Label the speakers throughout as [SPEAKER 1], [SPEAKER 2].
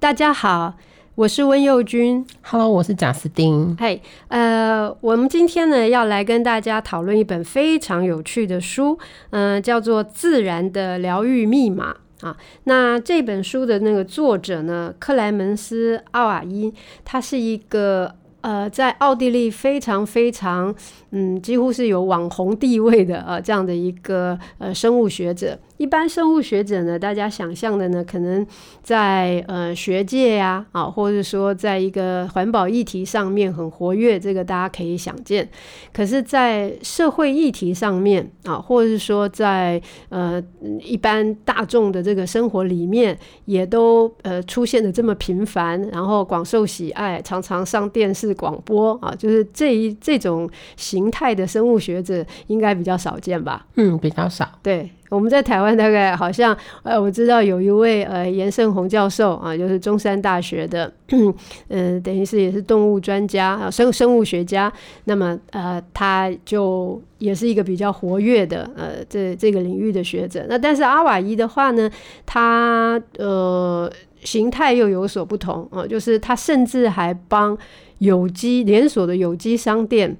[SPEAKER 1] 大家好，我是温佑君。
[SPEAKER 2] Hello，我是贾斯汀。
[SPEAKER 1] 嘿，hey, 呃，我们今天呢要来跟大家讨论一本非常有趣的书，嗯、呃，叫做《自然的疗愈密码》啊。那这本书的那个作者呢，克莱门斯·奥瓦伊，他是一个呃，在奥地利非常非常嗯，几乎是有网红地位的呃这样的一个呃生物学者。一般生物学者呢，大家想象的呢，可能在呃学界呀，啊，或者说在一个环保议题上面很活跃，这个大家可以想见。可是，在社会议题上面啊，或者是说在呃一般大众的这个生活里面，也都呃出现的这么频繁，然后广受喜爱，常常上电视广播啊，就是这一这种形态的生物学者，应该比较少见吧？
[SPEAKER 2] 嗯，比较少。
[SPEAKER 1] 对。我们在台湾大概好像，呃，我知道有一位呃严圣洪教授啊，就是中山大学的，嗯、呃，等于是也是动物专家啊，生生物学家。那么呃，他就也是一个比较活跃的呃这这个领域的学者。那但是阿瓦伊的话呢，他呃形态又有所不同啊，就是他甚至还帮有机连锁的有机商店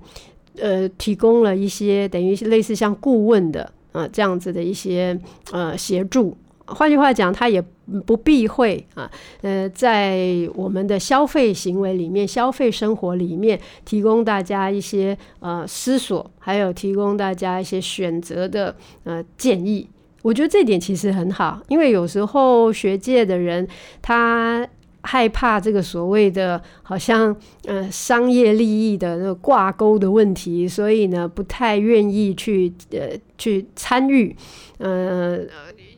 [SPEAKER 1] 呃提供了一些等于是类似像顾问的。呃，这样子的一些呃协助，换句话讲，他也不避讳啊，呃，在我们的消费行为里面、消费生活里面，提供大家一些呃思索，还有提供大家一些选择的呃建议。我觉得这点其实很好，因为有时候学界的人他。害怕这个所谓的好像呃商业利益的那个挂钩的问题，所以呢不太愿意去呃去参与呃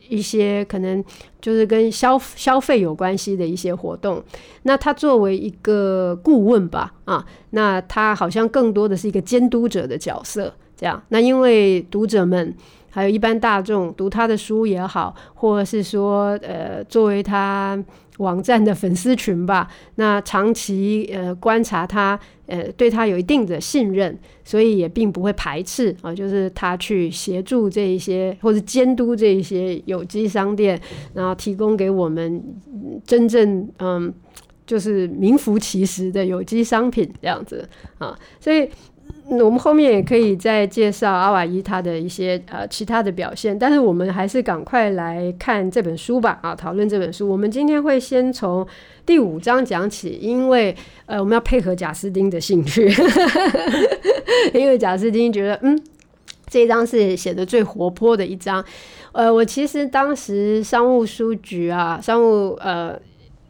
[SPEAKER 1] 一些可能就是跟消消费有关系的一些活动。那他作为一个顾问吧，啊，那他好像更多的是一个监督者的角色，这样。那因为读者们还有一般大众读他的书也好，或者是说呃作为他。网站的粉丝群吧，那长期呃观察他，呃对他有一定的信任，所以也并不会排斥啊，就是他去协助这一些或者监督这一些有机商店，然后提供给我们真正嗯就是名副其实的有机商品这样子啊，所以。我们后面也可以再介绍阿瓦伊他的一些呃其他的表现，但是我们还是赶快来看这本书吧啊，讨论这本书。我们今天会先从第五章讲起，因为呃我们要配合贾斯汀的兴趣，因为贾斯汀觉得嗯这一章是写的最活泼的一章。呃，我其实当时商务书局啊，商务呃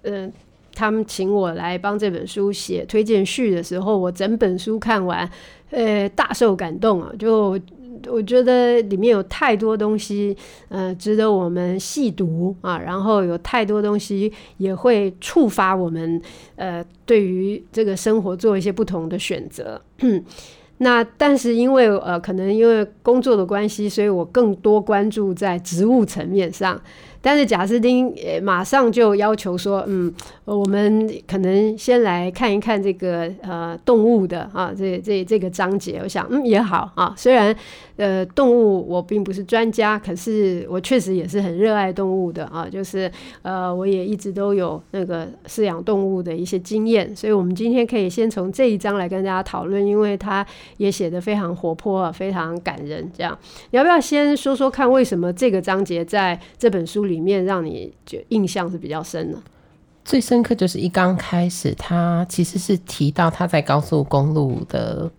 [SPEAKER 1] 嗯。他们请我来帮这本书写推荐序的时候，我整本书看完，呃，大受感动啊！就我觉得里面有太多东西，呃，值得我们细读啊。然后有太多东西也会触发我们，呃，对于这个生活做一些不同的选择。那但是因为呃，可能因为工作的关系，所以我更多关注在植物层面上。但是贾斯汀也马上就要求说，嗯，我们可能先来看一看这个呃动物的啊，这这这个章节。我想，嗯，也好啊。虽然呃动物我并不是专家，可是我确实也是很热爱动物的啊。就是呃，我也一直都有那个饲养动物的一些经验，所以我们今天可以先从这一章来跟大家讨论，因为它也写得非常活泼，非常感人。这样，你要不要先说说看，为什么这个章节在这本书里面让你就印象是比较深的，
[SPEAKER 2] 最深刻就是一刚开始，他其实是提到他在高速公路的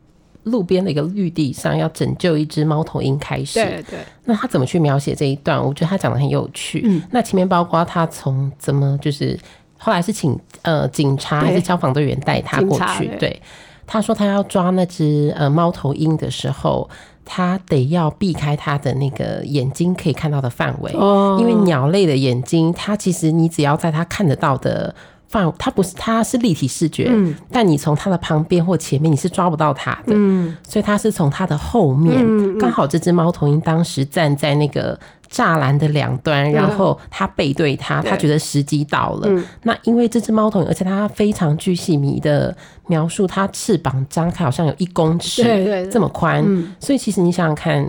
[SPEAKER 2] 路边的一个绿地上要拯救一只猫头鹰开始。
[SPEAKER 1] 对对。
[SPEAKER 2] 那他怎么去描写这一段？我觉得他讲的很有趣。嗯。那前面包括他从怎么就是后来是请呃警察还是消防队员带他过去？对。对他说他要抓那只呃猫头鹰的时候。他得要避开他的那个眼睛可以看到的范围，因为鸟类的眼睛，它其实你只要在它看得到的范，它不是，它是立体视觉，但你从它的旁边或前面你是抓不到它的，所以它是从它的后面，刚好这只猫头鹰当时站在那个。栅栏的两端，然后他背对他，他觉得时机到了。嗯、那因为这只猫头鹰，而且它非常巨细迷的描述，它翅膀张开好像有一公尺，对对对。这么宽。嗯、所以其实你想想看，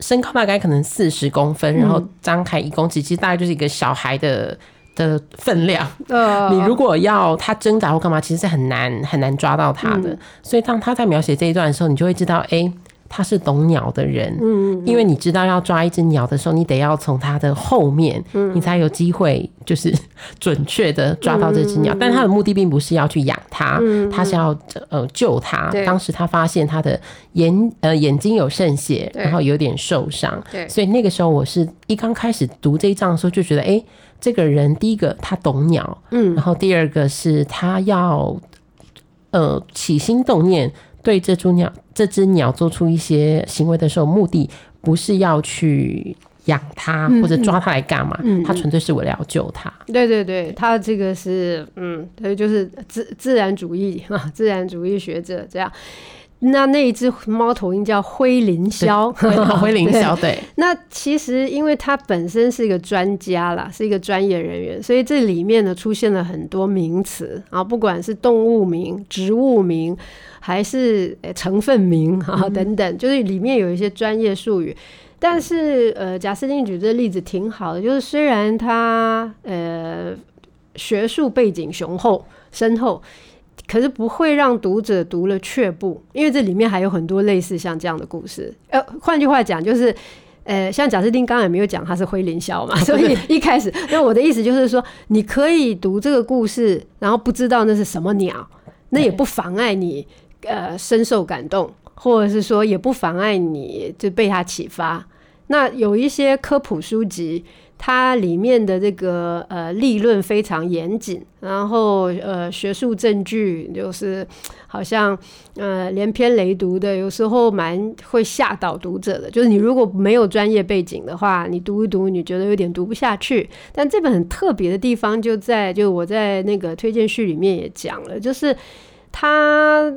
[SPEAKER 2] 身高大概可能四十公分，然后张开一公尺，其实大概就是一个小孩的的分量。
[SPEAKER 1] 呃，
[SPEAKER 2] 你如果要他挣扎或干嘛，其实是很难很难抓到他的。嗯、所以当他在描写这一段的时候，你就会知道，哎、欸。他是懂鸟的人，嗯，因为你知道要抓一只鸟的时候，你得要从它的后面，嗯，你才有机会就是准确的抓到这只鸟。但他的目的并不是要去养它，他是要呃救它。当时他发现他的眼呃眼睛有渗血，然后有点受伤，对，所以那个时候我是一刚开始读这一章的时候就觉得，哎，这个人第一个他懂鸟，嗯，然后第二个是他要呃起心动念。对这只鸟，这只鸟做出一些行为的时候，目的不是要去养它或者抓它来干嘛，它纯粹是为了要救它。
[SPEAKER 1] 对对对，它这个是嗯，对，就是自自然主义啊，自然主义学者这样。那那一只猫头鹰叫灰林鸮，
[SPEAKER 2] 灰林鸮对。
[SPEAKER 1] 那其实因为它本身是一个专家啦，是一个专业人员，所以这里面呢出现了很多名词啊，不管是动物名、植物名，还是成分名啊等等，就是里面有一些专业术语。但是呃，贾斯汀举这个例子挺好的，就是虽然他呃学术背景雄厚深厚。可是不会让读者读了却步，因为这里面还有很多类似像这样的故事。呃，换句话讲，就是，呃，像贾斯汀刚才没有讲他是灰林鸮嘛，所以一开始，那我的意思就是说，你可以读这个故事，然后不知道那是什么鸟，那也不妨碍你呃深受感动，或者是说也不妨碍你就被他启发。那有一些科普书籍。它里面的这个呃立论非常严谨，然后呃学术证据就是好像呃连篇累牍的，有时候蛮会吓倒读者的。就是你如果没有专业背景的话，你读一读，你觉得有点读不下去。但这本很特别的地方就在，就我在那个推荐序里面也讲了，就是它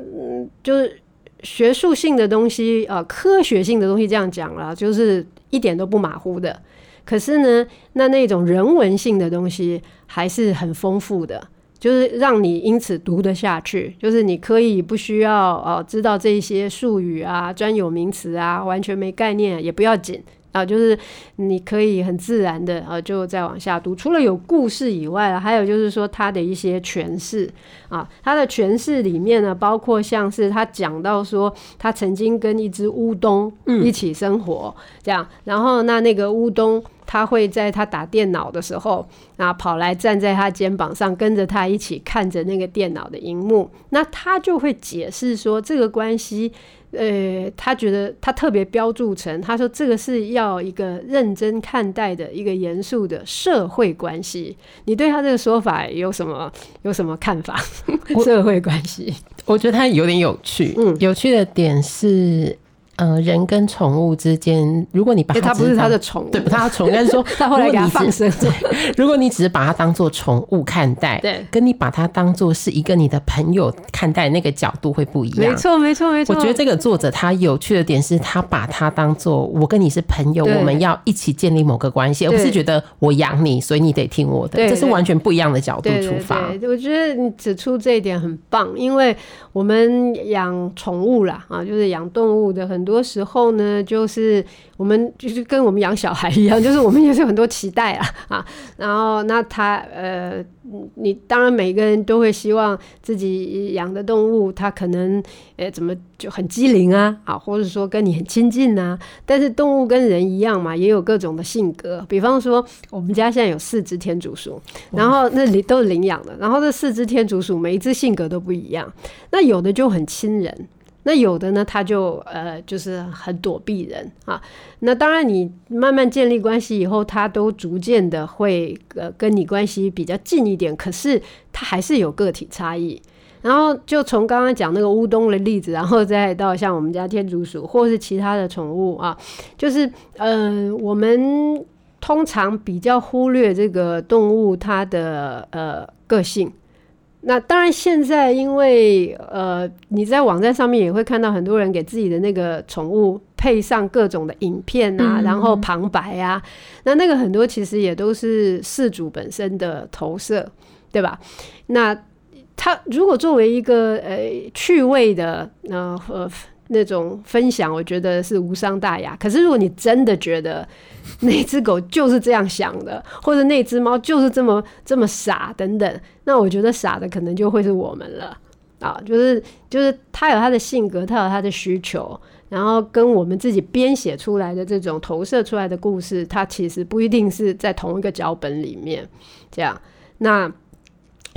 [SPEAKER 1] 就是学术性的东西啊、呃，科学性的东西这样讲了，就是一点都不马虎的。可是呢，那那种人文性的东西还是很丰富的，就是让你因此读得下去。就是你可以不需要哦知道这些术语啊、专有名词啊，完全没概念也不要紧。啊，就是你可以很自然的啊，就再往下读。除了有故事以外，还有就是说他的一些诠释啊，他的诠释里面呢，包括像是他讲到说，他曾经跟一只乌冬一起生活，这样，然后那那个乌冬，他会在他打电脑的时候啊，跑来站在他肩膀上，跟着他一起看着那个电脑的荧幕，那他就会解释说这个关系。呃，他觉得他特别标注成，他说这个是要一个认真看待的一个严肃的社会关系。你对他这个说法有什么有什么看法？社会关系，
[SPEAKER 2] 我觉得他有点有趣。嗯，有趣的点是。呃，人跟宠物之间，如果你把它，
[SPEAKER 1] 它不是他的宠物，
[SPEAKER 2] 对，不他的宠物，但是说
[SPEAKER 1] 他后来给他放生。
[SPEAKER 2] 如果你只是把它当做宠物看待，对，跟你把它当做是一个你的朋友看待，那个角度会不一样。
[SPEAKER 1] 没错，没错，没错。
[SPEAKER 2] 我觉得这个作者他有趣的点是他把它当做我跟你是朋友，我们要一起建立某个关系，而不是觉得我养你，所以你得听我的。这是完全不一样的角度出发。
[SPEAKER 1] 对，我觉得你指出这一点很棒，因为我们养宠物啦，啊，就是养动物的很。很多时候呢，就是我们就是跟我们养小孩一样，就是我们也是有很多期待啊 啊，然后那他呃，你当然每个人都会希望自己养的动物，它可能呃怎么就很机灵啊啊，或者说跟你很亲近啊。但是动物跟人一样嘛，也有各种的性格。比方说，我们家现在有四只天竺鼠，然后那里都是领养的，然后这四只天竺鼠每一只性格都不一样，那有的就很亲人。那有的呢，他就呃，就是很躲避人啊。那当然，你慢慢建立关系以后，他都逐渐的会呃跟你关系比较近一点。可是他还是有个体差异。然后就从刚刚讲那个乌冬的例子，然后再到像我们家天竺鼠或是其他的宠物啊，就是呃，我们通常比较忽略这个动物它的呃个性。那当然，现在因为呃，你在网站上面也会看到很多人给自己的那个宠物配上各种的影片啊，然后旁白啊，那那个很多其实也都是事主本身的投射，对吧？那他如果作为一个呃趣味的呃呃那种分享，我觉得是无伤大雅。可是如果你真的觉得那只狗就是这样想的，或者那只猫就是这么这么傻等等，那我觉得傻的可能就会是我们了啊！就是就是他有他的性格，他有他的需求，然后跟我们自己编写出来的这种投射出来的故事，它其实不一定是在同一个脚本里面这样。那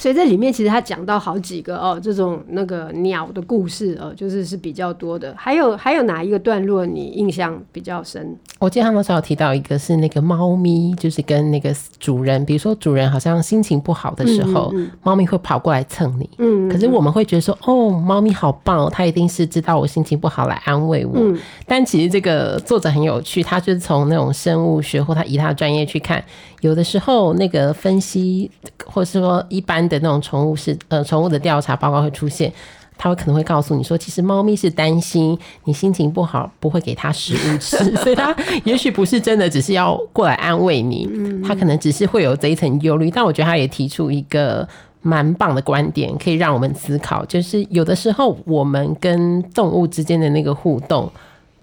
[SPEAKER 1] 所以这里面其实他讲到好几个哦，这种那个鸟的故事哦，就是是比较多的。还有还有哪一个段落你印象比较深？
[SPEAKER 2] 我记得他们说有提到一个是那个猫咪，就是跟那个主人，比如说主人好像心情不好的时候，嗯嗯嗯，猫咪会跑过来蹭你。嗯，可是我们会觉得说，哦，猫咪好棒，它一定是知道我心情不好来安慰我。嗯，但其实这个作者很有趣，他就是从那种生物学或他以他的专业去看，有的时候那个分析，或是说一般。的那种宠物是呃，宠物的调查报告会出现，他会可能会告诉你说，其实猫咪是担心你心情不好，不会给它食物吃，所以它 也许不是真的只是要过来安慰你，它可能只是会有这一层忧虑。但我觉得他也提出一个蛮棒的观点，可以让我们思考，就是有的时候我们跟动物之间的那个互动。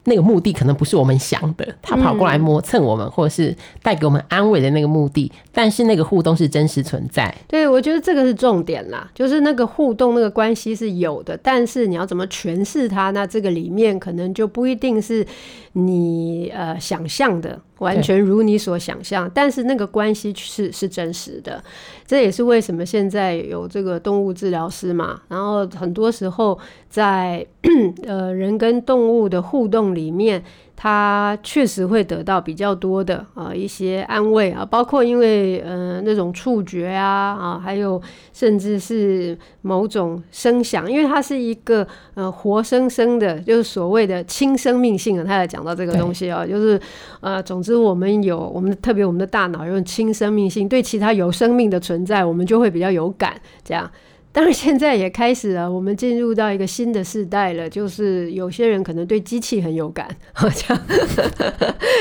[SPEAKER 2] 那个目的可能不是我们想的，他跑过来磨蹭我们，嗯、或者是带给我们安慰的那个目的。但是那个互动是真实存在。
[SPEAKER 1] 对，我觉得这个是重点啦，就是那个互动那个关系是有的，但是你要怎么诠释它，那这个里面可能就不一定是你呃想象的。完全如你所想象，但是那个关系是是真实的，这也是为什么现在有这个动物治疗师嘛。然后很多时候在 呃人跟动物的互动里面。他确实会得到比较多的啊一些安慰啊，包括因为呃那种触觉啊啊，还有甚至是某种声响，因为它是一个呃活生生的，就是所谓的亲生命性啊。他也讲到这个东西啊，就是呃总之我们有我们特别我们的大脑有亲生命性，对其他有生命的存在，我们就会比较有感这样。当然，现在也开始了，我们进入到一个新的世代了。就是有些人可能对机器很有感，好像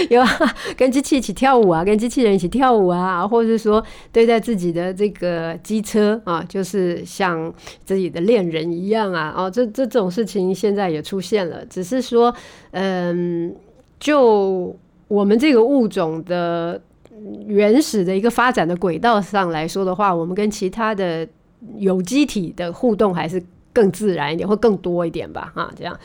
[SPEAKER 1] 有啊，跟机器一起跳舞啊，跟机器人一起跳舞啊，或者是说对待自己的这个机车啊，就是像自己的恋人一样啊，哦，这这种事情现在也出现了。只是说，嗯，就我们这个物种的原始的一个发展的轨道上来说的话，我们跟其他的。有机体的互动还是更自然一点，会更多一点吧，啊，这样。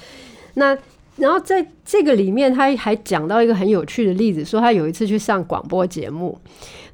[SPEAKER 1] 那然后在这个里面，他还讲到一个很有趣的例子，说他有一次去上广播节目，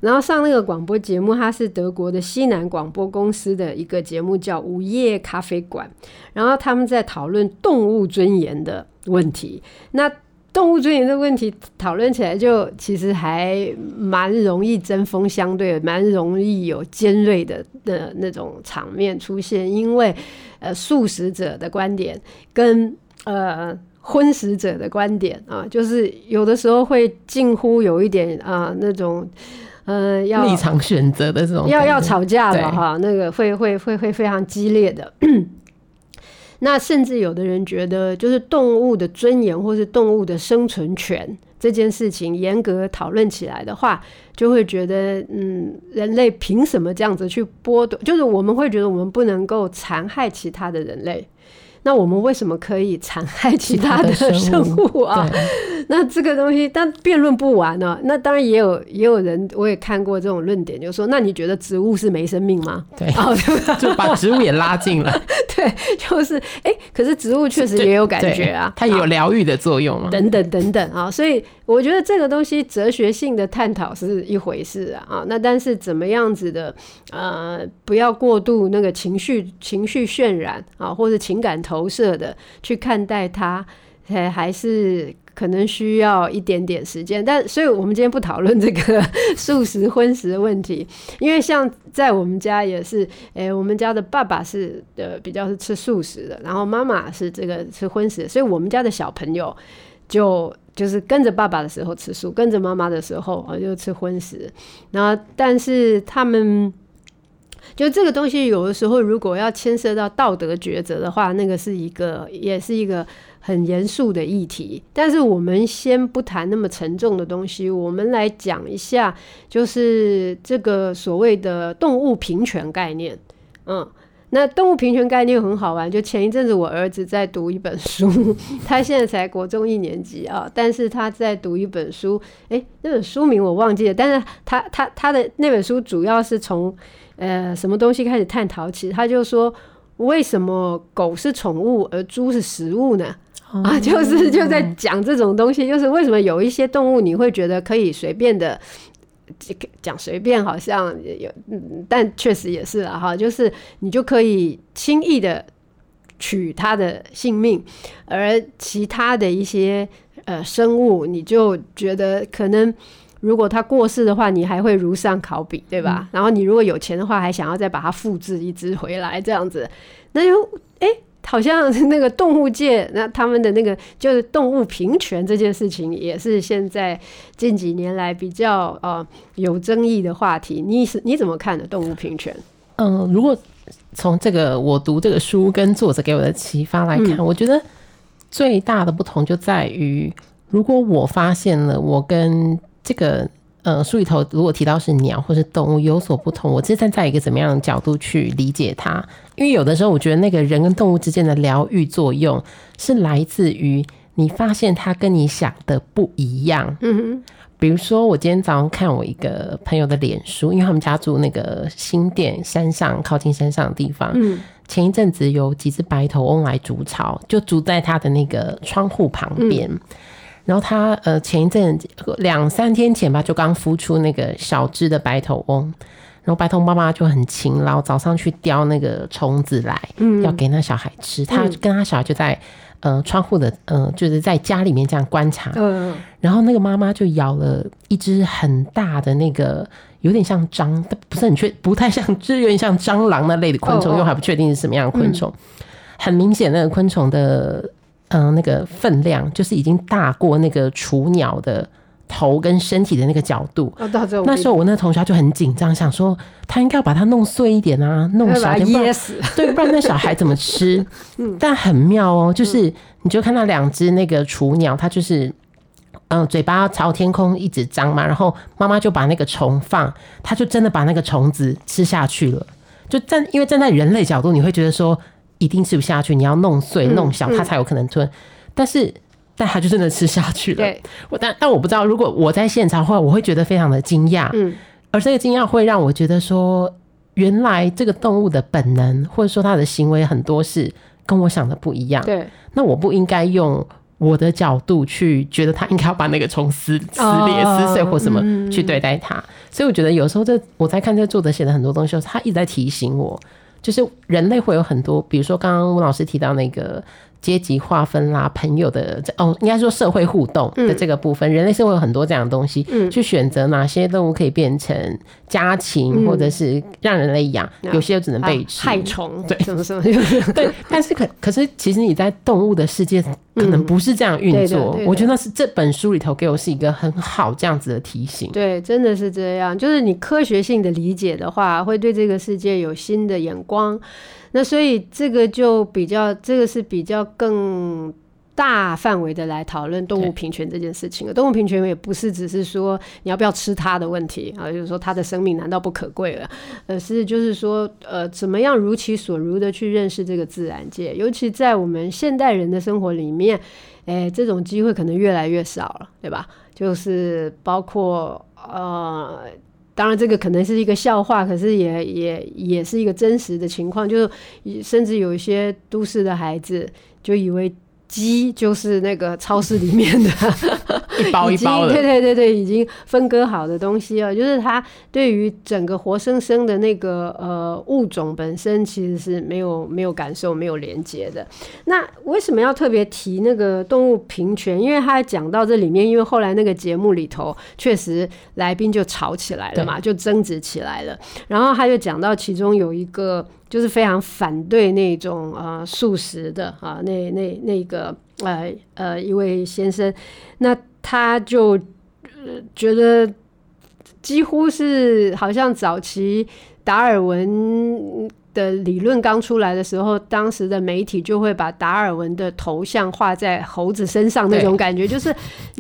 [SPEAKER 1] 然后上那个广播节目，他是德国的西南广播公司的一个节目，叫午夜咖啡馆，然后他们在讨论动物尊严的问题。那动物尊严的问题讨论起来，就其实还蛮容易针锋相对，蛮容易有尖锐的的那种场面出现。因为呃，素食者的观点跟呃荤食者的观点啊，就是有的时候会近乎有一点啊那种呃要
[SPEAKER 2] 立场选择的这种，
[SPEAKER 1] 要要吵架了哈，那个会会会会非常激烈的。那甚至有的人觉得，就是动物的尊严或是动物的生存权这件事情，严格讨论起来的话，就会觉得，嗯，人类凭什么这样子去剥夺？就是我们会觉得，我们不能够残害其他的人类。那我们为什么可以残害其他的生物啊？那这个东西，但辩论不完呢、啊。那当然也有也有人，我也看过这种论点，就是说，那你觉得植物是没生命吗？
[SPEAKER 2] 对，哦、就把植物也拉进来。
[SPEAKER 1] 对，就是哎、欸，可是植物确实也有感觉啊，
[SPEAKER 2] 它也有疗愈的作用啊，
[SPEAKER 1] 等等等等啊。所以我觉得这个东西哲学性的探讨是一回事啊啊。那但是怎么样子的呃，不要过度那个情绪情绪渲染啊，或者情感投投射的去看待它，还还是。可能需要一点点时间，但所以我们今天不讨论这个 素食荤食的问题，因为像在我们家也是，诶、我们家的爸爸是呃比较是吃素食的，然后妈妈是这个吃荤食，所以我们家的小朋友就就是跟着爸爸的时候吃素，跟着妈妈的时候啊就吃荤食，然后但是他们就这个东西有的时候如果要牵涉到道德抉择的话，那个是一个也是一个。很严肃的议题，但是我们先不谈那么沉重的东西，我们来讲一下，就是这个所谓的动物平权概念。嗯，那动物平权概念很好玩，就前一阵子我儿子在读一本书，他现在才国中一年级啊，但是他在读一本书，诶，那本书名我忘记了，但是他他他的那本书主要是从呃什么东西开始探讨起，他就说为什么狗是宠物而猪是食物呢？啊，就是就在讲这种东西，就是为什么有一些动物你会觉得可以随便的。讲随便好像有，但确实也是啊哈，就是你就可以轻易的取他的性命，而其他的一些呃生物，你就觉得可能如果他过世的话，你还会如上考比，对吧？嗯、然后你如果有钱的话，还想要再把它复制一只回来，这样子，那就哎。欸好像那个动物界，那他们的那个就是动物平权这件事情，也是现在近几年来比较呃有争议的话题。你是你怎么看的动物平权？
[SPEAKER 2] 嗯、呃，如果从这个我读这个书跟作者给我的启发来看，嗯、我觉得最大的不同就在于，如果我发现了我跟这个。呃，书里头如果提到是鸟或是动物有所不同，我是站在一个怎么样的角度去理解它？因为有的时候，我觉得那个人跟动物之间的疗愈作用是来自于你发现它跟你想的不一样。嗯哼，比如说我今天早上看我一个朋友的脸书，因为他们家住那个新店山上，靠近山上的地方。嗯，前一阵子有几只白头翁来筑巢，就筑在他的那个窗户旁边。嗯然后他呃前一阵两三天前吧，就刚孵出那个小只的白头翁，然后白头翁妈妈就很勤劳，早上去叼那个虫子来，嗯，要给那小孩吃。他跟他小孩就在呃窗户的呃就是在家里面这样观察，嗯，然后那个妈妈就咬了一只很大的那个有点像蟑，不是很确，不太像，就是有点像蟑螂那类的昆虫，因为还不确定是什么样的昆虫，很明显那个昆虫的。嗯，那个分量就是已经大过那个雏鸟的头跟身体的那个角度。哦、那时候我那个同学就很紧张，想说他应该要把它弄碎一点啊，弄小一点，噎死。对，不然那小孩怎么吃？嗯、但很妙哦，就是你就看到两只那个雏鸟，它就是嗯嘴巴朝天空一直张嘛，然后妈妈就把那个虫放，它就真的把那个虫子吃下去了。就站，因为站在人类角度，你会觉得说。一定吃不下去，你要弄碎弄小，它才有可能吞。但是，但它就真的吃下去了。对，我但但我不知道，如果我在现场的话，我会觉得非常的惊讶。嗯，而这个惊讶会让我觉得说，原来这个动物的本能，或者说它的行为很多是跟我想的不一样。对，那我不应该用我的角度去觉得它应该要把那个虫撕撕裂、撕碎或什么去对待它。所以我觉得有时候这我在看这个作者写的很多东西，他一直在提醒我。就是人类会有很多，比如说刚刚吴老师提到那个阶级划分啦、朋友的哦，应该说社会互动的这个部分，嗯、人类是会有很多这样的东西，嗯、去选择哪些动物可以变成家禽，嗯、或者是让人类养，嗯、有些又只能被吃、啊、害虫，对，什么什么，对。但是可可是，其实你在动物的世界可能不是这样运作。嗯、我觉得那是这本书里头给我是一个很好这样子的提醒。对，真的是这样。就是你科学性的理解的话，会对这个世界有新的眼光。那所以这个就比较，这个是比较更大范围的来讨论动物平权这件事情。了动物平权也不是只是说你要不要吃它的问题啊，就是说它的生命难道不可贵了？而是就是说，呃，怎么样如其所如的去认识这个自然界？尤其在我们现代人的生活里面，哎，这种机会可能越来越少了，对吧？就是包括呃。当然，这个可能是一个笑话，可是也也也是一个真实的情况，就是甚至有一些都市的孩子就以为。鸡就是那个超市里面的 一包一包的，对对对对，已经分割好的东西啊，就是它对于整个活生生的那个呃物种本身其实是没有没有感受、没有连接的。那为什么要特别提那个动物平权？因为他讲到这里面，因为后来那个节目里头确实来宾就吵起来了嘛，就争执起来了。然后他就讲到其中有一个。就是非常反对那种呃素食的啊，那那那个呃呃一位先生，那他就、呃、觉得几乎是好像早期达尔文的理论刚出来的时候，当时的媒体就会把达尔文的头像画在猴子身上那种感觉，就是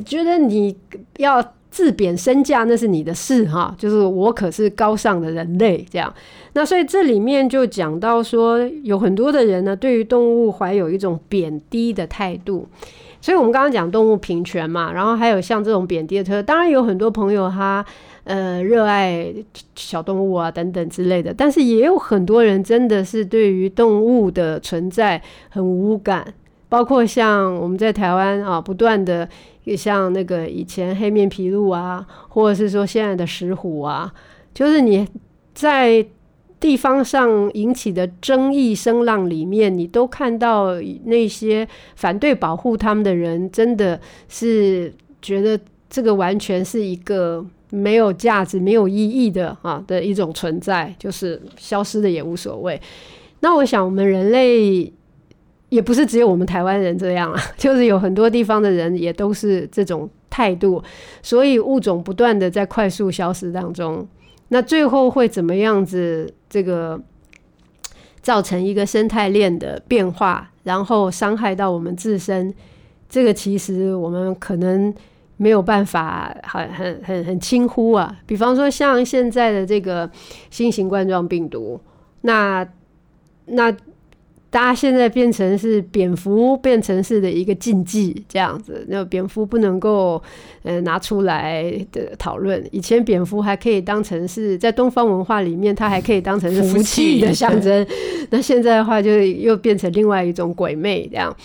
[SPEAKER 2] 觉得你要
[SPEAKER 1] 自贬身价那是你的事哈，就是我可是高尚的人类这样。那所以这里面就讲到说，有很多的人呢，对于动物怀有一种贬低的态度。所以我们刚刚讲动物平权嘛，然后还有像这种贬低的特，当然有很多朋友他呃热爱小动物啊等等之类的，但是也有很多人真的是对于动物的存在很无感。包括像我们在台湾啊，不断的像那个以前黑面琵鹭啊，或者是说现在的石虎啊，就是你在地方上引起的争议声浪里面，你都看到那些反对保护他们的人，真的是觉得这个完全是一个没有价值、没有意义的啊的一种存在，就是消失的也无所谓。那我想，我们人类。也不是只有我们台湾人这样啊，就是有很多地方的人也都是这种态度，所以物种不断的在快速消失当中，那最后会怎么样子？这个造成一个生态链的变化，然后伤害到我们自身，这个其实我们可能没有办法很很很很轻忽啊。比方说像现在的这个新型冠状病毒，那那。大家现在变成是蝙蝠变成是的一个禁忌这样子，那蝙蝠不能够呃拿出来的讨论。以前蝙蝠还可以当成是在东方文化里面，它还可以当成是福气的象征。那现在的话，就又变成另外一种鬼魅这样。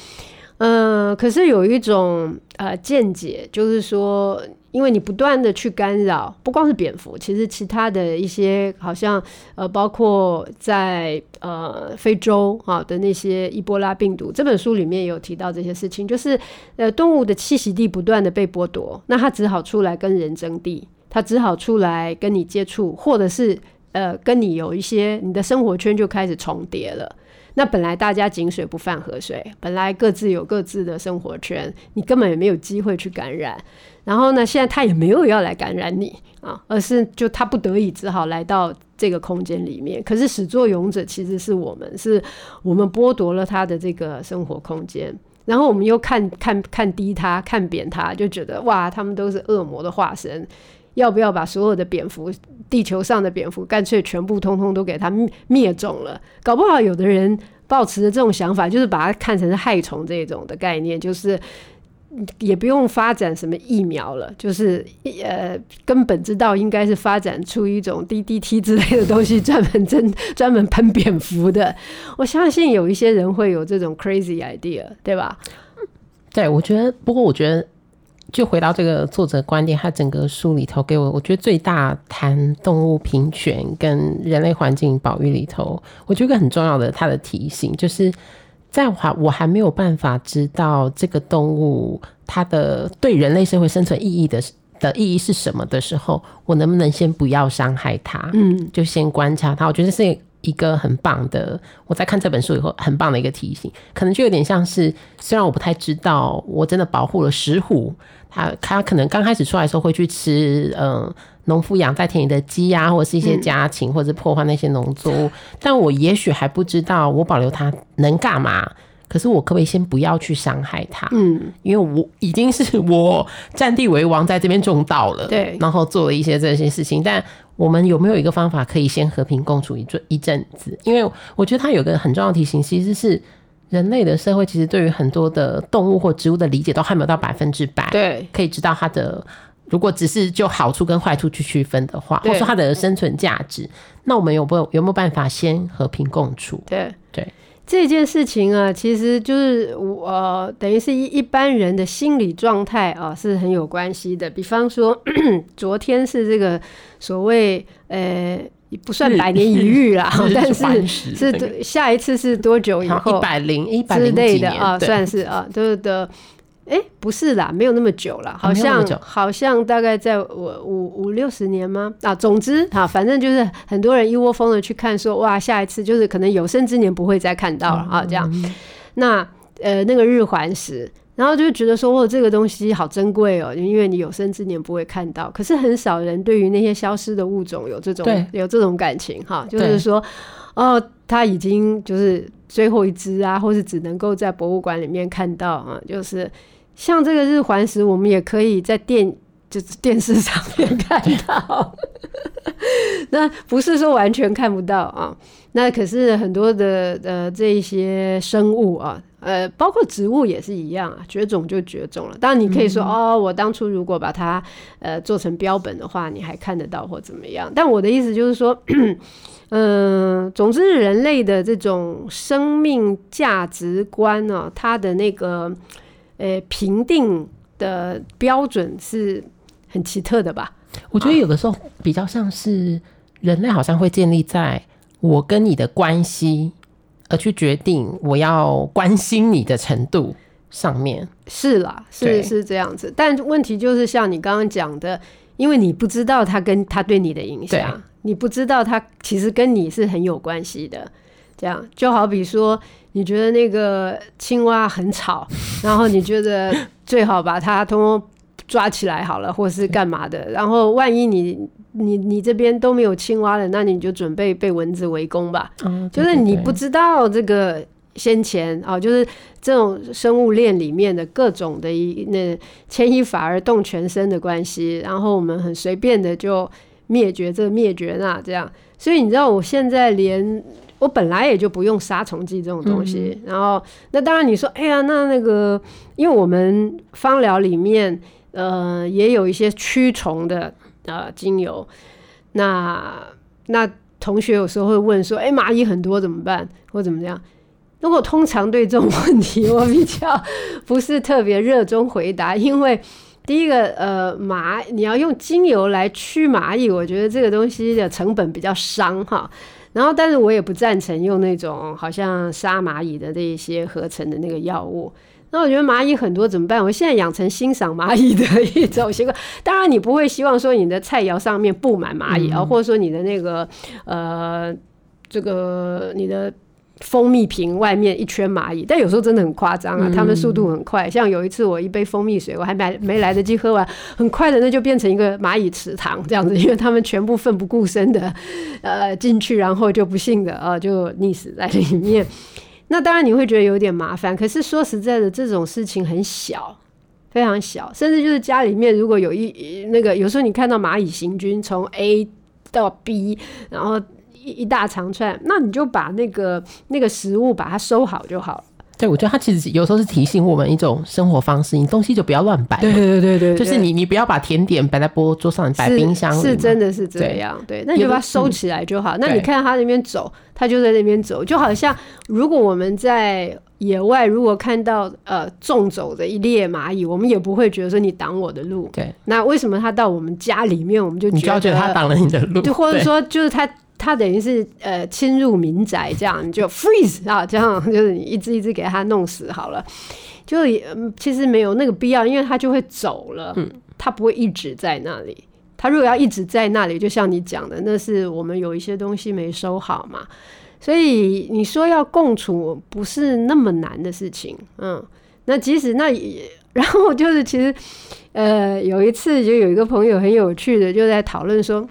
[SPEAKER 1] 嗯、呃，可是有一种呃见解，就是说。因为你不断的去干扰，不光是蝙蝠，其实其他的一些好像呃，包括在呃非洲啊的那些伊波拉病毒，这本书里面也有提到这些事情，就是呃动物的栖息地不断的被剥夺，那它只好出来跟人争地，它只好出来跟你接触，或者是呃跟你有一些你的生活圈就开始重叠了。那本来大家井水不犯河水，本来各自有各自的生活圈，你根本也没有机会去感染。然后呢，现在他也没有要来感染你啊，而是就他不得已只好来到这个空间里面。可是始作俑者其实是我们，是我们剥夺了他的这个生活空间。然后我们又看看看低他，看扁他，就觉得哇，他们都是恶魔的化身。要不要把所有的蝙蝠，地球上的蝙蝠，干脆全部通通都给他灭种了？搞不好有的人抱持着这种想法，就是把它看成是害虫这种的概念，就是也不用发展什么疫苗了，就是呃根本知道应该是发展出一种 DDT 之类的东西，专门针 专门喷蝙蝠的。我相信有一些人会有这种 crazy idea，对吧？
[SPEAKER 2] 对，我觉得，不过我觉得。就回到这个作者观点，他整个书里头给我，我觉得最大谈动物平权跟人类环境保育里头，我觉得很重要的他的提醒，就是在我还我还没有办法知道这个动物它的对人类社会生存意义的的意义是什么的时候，我能不能先不要伤害它？嗯，就先观察它。我觉得是。一个很棒的，我在看这本书以后，很棒的一个提醒，可能就有点像是，虽然我不太知道，我真的保护了石虎，它它可能刚开始出来的时候会去吃，嗯，农夫养在田里的鸡呀、啊，或者是一些家禽，或者是破坏那些农作物，但我也许还不知道，我保留它能干嘛。可是我可不可以先不要去伤害它？嗯，因为我已经是我占地为王，在这边种稻了，对，然后做了一些这些事情。但我们有没有一个方法可以先和平共处一阵一阵子？因为我觉得它有个很重要的提醒，其实是人类的社会其实对于很多的动物或植物的理解都还没有到百分之百，对，可以知道它的如果只是就好处跟坏处去区分的话，或者说它的生存价值，那我们有没有有没有办法先和平共处？对对。
[SPEAKER 1] 这件事情啊，其实就是我、呃、等于是一一般人的心理状态啊，是很有关系的。比方说，昨天是这个所谓呃，不算百年一遇啦，但是是下一次是多久以后？
[SPEAKER 2] 一百零一百
[SPEAKER 1] 之类的啊，算是啊，就是的。哎，不是啦，没有那么久了，好像、啊、好像大概在我五五六十年吗？啊，总之啊，反正就是很多人一窝蜂的去看说，说哇，下一次就是可能有生之年不会再看到了、嗯、啊，这样。那呃，那个日环食，然后就觉得说，哦，这个东西好珍贵哦，因为你有生之年不会看到。可是很少人对于那些消失的物种有这种有这种感情哈，就是说，哦，它已经就是最后一只啊，或是只能够在博物馆里面看到啊，就是。像这个日环食，我们也可以在电 就是电视上面看到，那不是说完全看不到啊。那可是很多的呃这一些生物啊，呃，包括植物也是一样啊，绝种就绝种了。当然你可以说、嗯、哦，我当初如果把它呃做成标本的话，你还看得到或怎么样。但我的意思就是说，嗯、呃，总之人类的这种生命价值观呢、啊，它的那个呃评定的标准是很奇特的吧？
[SPEAKER 2] 我觉得有的时候比较像是人类好像会建立在。我跟你的关系，而去决定我要关心你的程度上面
[SPEAKER 1] 是啦，是是这样子。但问题就是像你刚刚讲的，因为你不知道他跟他对你的影响，你不知道他其实跟你是很有关系的。这样就好比说，你觉得那个青蛙很吵，然后你觉得最好把它通通抓起来好了，或是干嘛的。然后万一你。你你这边都没有青蛙了，那你就准备被蚊子围攻吧。嗯，就是你不知道这个先前啊，就是这种生物链里面的各种的一那牵一发而动全身的关系，然后我们很随便的就灭绝这灭绝那这样。所以你知道，我现在连我本来也就不用杀虫剂这种东西。嗯、然后那当然你说，哎呀，那那个，因为我们芳疗里面呃也有一些驱虫的。呃，精油，那那同学有时候会问说，哎、欸，蚂蚁很多怎么办，或怎么样？如果通常对这种问题，我比较不是特别热衷回答，因为第一个，呃，蚂你要用精油来驱蚂蚁，我觉得这个东西的成本比较伤哈。然后，但是我也不赞成用那种好像杀蚂蚁的这一些合成的那个药物。那我觉得蚂蚁很多怎么办？我现在养成欣赏蚂蚁的一种习惯。当然，你不会希望说你的菜肴上面布满蚂蚁啊，嗯、或者说你的那个呃，这个你的蜂蜜瓶外面一圈蚂蚁。但有时候真的很夸张啊，他们速度很快。像有一次我一杯蜂蜜水，我还没没来得及喝完，很快的那就变成一个蚂蚁池塘这样子，因为他们全部奋不顾身的 呃进去，然后就不幸的啊、呃、就溺死在里面。那当然你会觉得有点麻烦，可是说实在的，这种事情很小，非常小，甚至就是家里面如果有一那个，有时候你看到蚂蚁行军从 A 到 B，然后一一大长串，那你就把那个那个食物把它收好就好了。
[SPEAKER 2] 对，我觉得它其实有时候是提醒我们一种生活方式，你东西就不要乱摆。
[SPEAKER 1] 对对对对，
[SPEAKER 2] 就是你你不要把甜点摆在桌桌上，摆冰箱
[SPEAKER 1] 是，是真的是这样。对，对，那你就把它收起来就好。嗯、那你看它那边走，它就在那边走，就好像如果我们在野外，如果看到呃纵走的一列蚂蚁，我们也不会觉得说你挡我的路。对，那为什么它到我们家里面，我们就觉得，你就要觉得他挡了你的路？就或者说就是他。它等于是呃侵入民宅，这样你就 freeze 啊，这样就是你一只一只给它弄死好了，就也其实没有那个必要，因为它就会走了，嗯，它不会一直在那里。它如果要一直在那里，就像你讲的，那是我们有一些东西没收好嘛。所以你说要共处不是那么难的事情，嗯，那即使那也，然后就是其实呃有一次就有一个朋友很有趣的就在讨论说。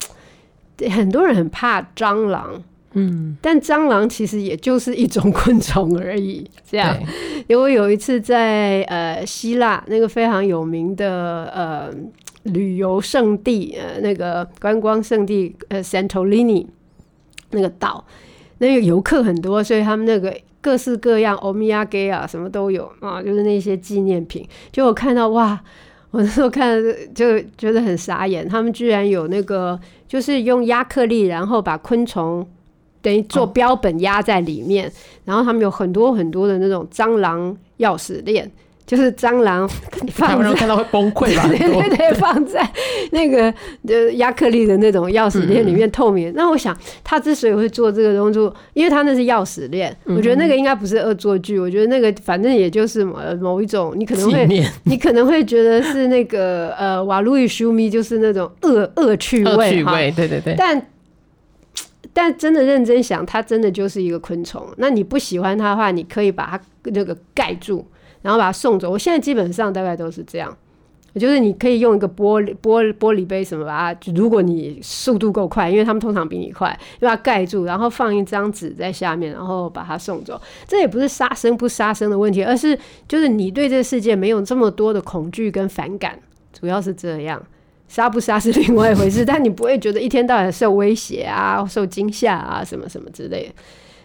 [SPEAKER 1] 很多人很怕蟑螂，嗯，但蟑螂其实也就是一种昆虫而已。这样，因为有一次在呃希腊那个非常有名的呃旅游胜地，呃那个观光胜地呃 Santorini 那个岛，那个游客很多，所以他们那个各式各样欧米亚给啊什么都有啊，就是那些纪念品。就我看到哇。我那时候看就觉得很傻眼，他们居然有那个，就是用亚克力，然后把昆虫等于做标本压在里面，哦，然后他们有很多很多的那种蟑螂钥匙链。就是蟑螂放在，看到会崩溃吧？对对对，放在那个呃亚克力的那种钥匙链里面，透明。那我想，他之所以会做这个动作，因为他那是钥匙链。我觉得那个应该不是恶作剧。我觉得那个反正也就是某某一种，你可能会 你可能会觉得是那个呃瓦路易舒米，就是那种恶恶趣味哈。对对对。但但真的认真想，它真的就是一个昆虫。那你不喜欢它的话，你可以把它那个盖住。然后把它送走。我现在基本上大概都是这样，就是你可以用一个玻璃玻璃玻璃杯什么把它，如果你速度够快，因为他们通常比你快，就把它盖住，然后放一张纸在下面，然后把它送走。这也不是杀生不杀生的问题，而是就是你对这个世界没有这么多的恐惧跟反感，主要是这样。杀不杀是另外一回事，但你不会觉得一天到晚受威胁啊、受惊吓啊什么什么之类的。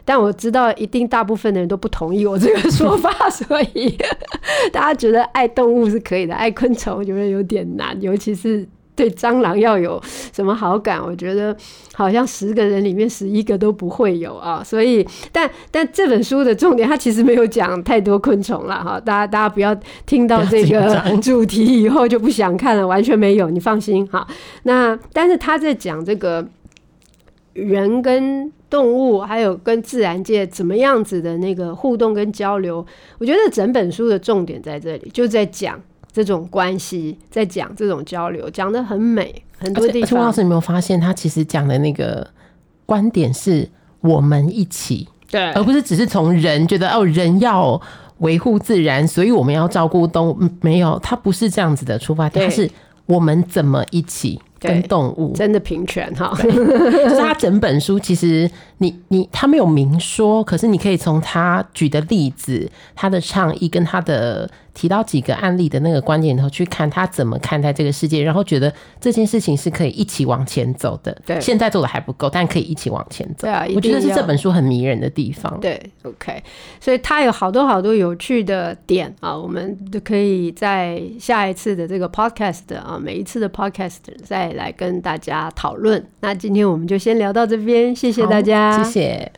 [SPEAKER 1] 但我知道，一定大部分的人都不同意我这个说法，所以 大家觉得爱动物是可以的，爱昆虫觉得有点难，尤其是对蟑螂要有什么好感，我觉得好像十个人里面十一个都不会有啊。所以，但但这本书的重点，它其实没有讲太多昆虫了哈。大家大家不要听到这个主题以后就不想看了，完全没有，你放心哈。那但是他在讲这个人跟动物还有跟自然界怎么样子的那个互动跟交流，我觉得整本书的重点在这里，就在讲这种关系，在讲这种交流，讲的很美，很多地方。
[SPEAKER 2] 钟老师，你有没有发现他其实讲的那个观点是我们一起，
[SPEAKER 1] 对，
[SPEAKER 2] 而不是只是从人觉得哦，人要维护自然，所以我们要照顾动物。没有，他不是这样子的出发点，他是我们怎么一起。跟动物
[SPEAKER 1] 真的平权哈，
[SPEAKER 2] 就是他整本书其实你你他没有明说，可是你可以从他举的例子、他的倡议跟他的提到几个案例的那个观点里头去看他怎么看待这个世界，然后觉得这件事情是可以一起往前走的。对，现在做的还不够，但可以一起往前走。对啊，我觉得是这本书很迷人的地方。
[SPEAKER 1] 对，OK，所以他有好多好多有趣的点啊，我们都可以在下一次的这个 Podcast 啊，每一次的 Podcast 再。来跟大家讨论。那今天我们就先聊到这边，谢谢大家，
[SPEAKER 2] 谢谢。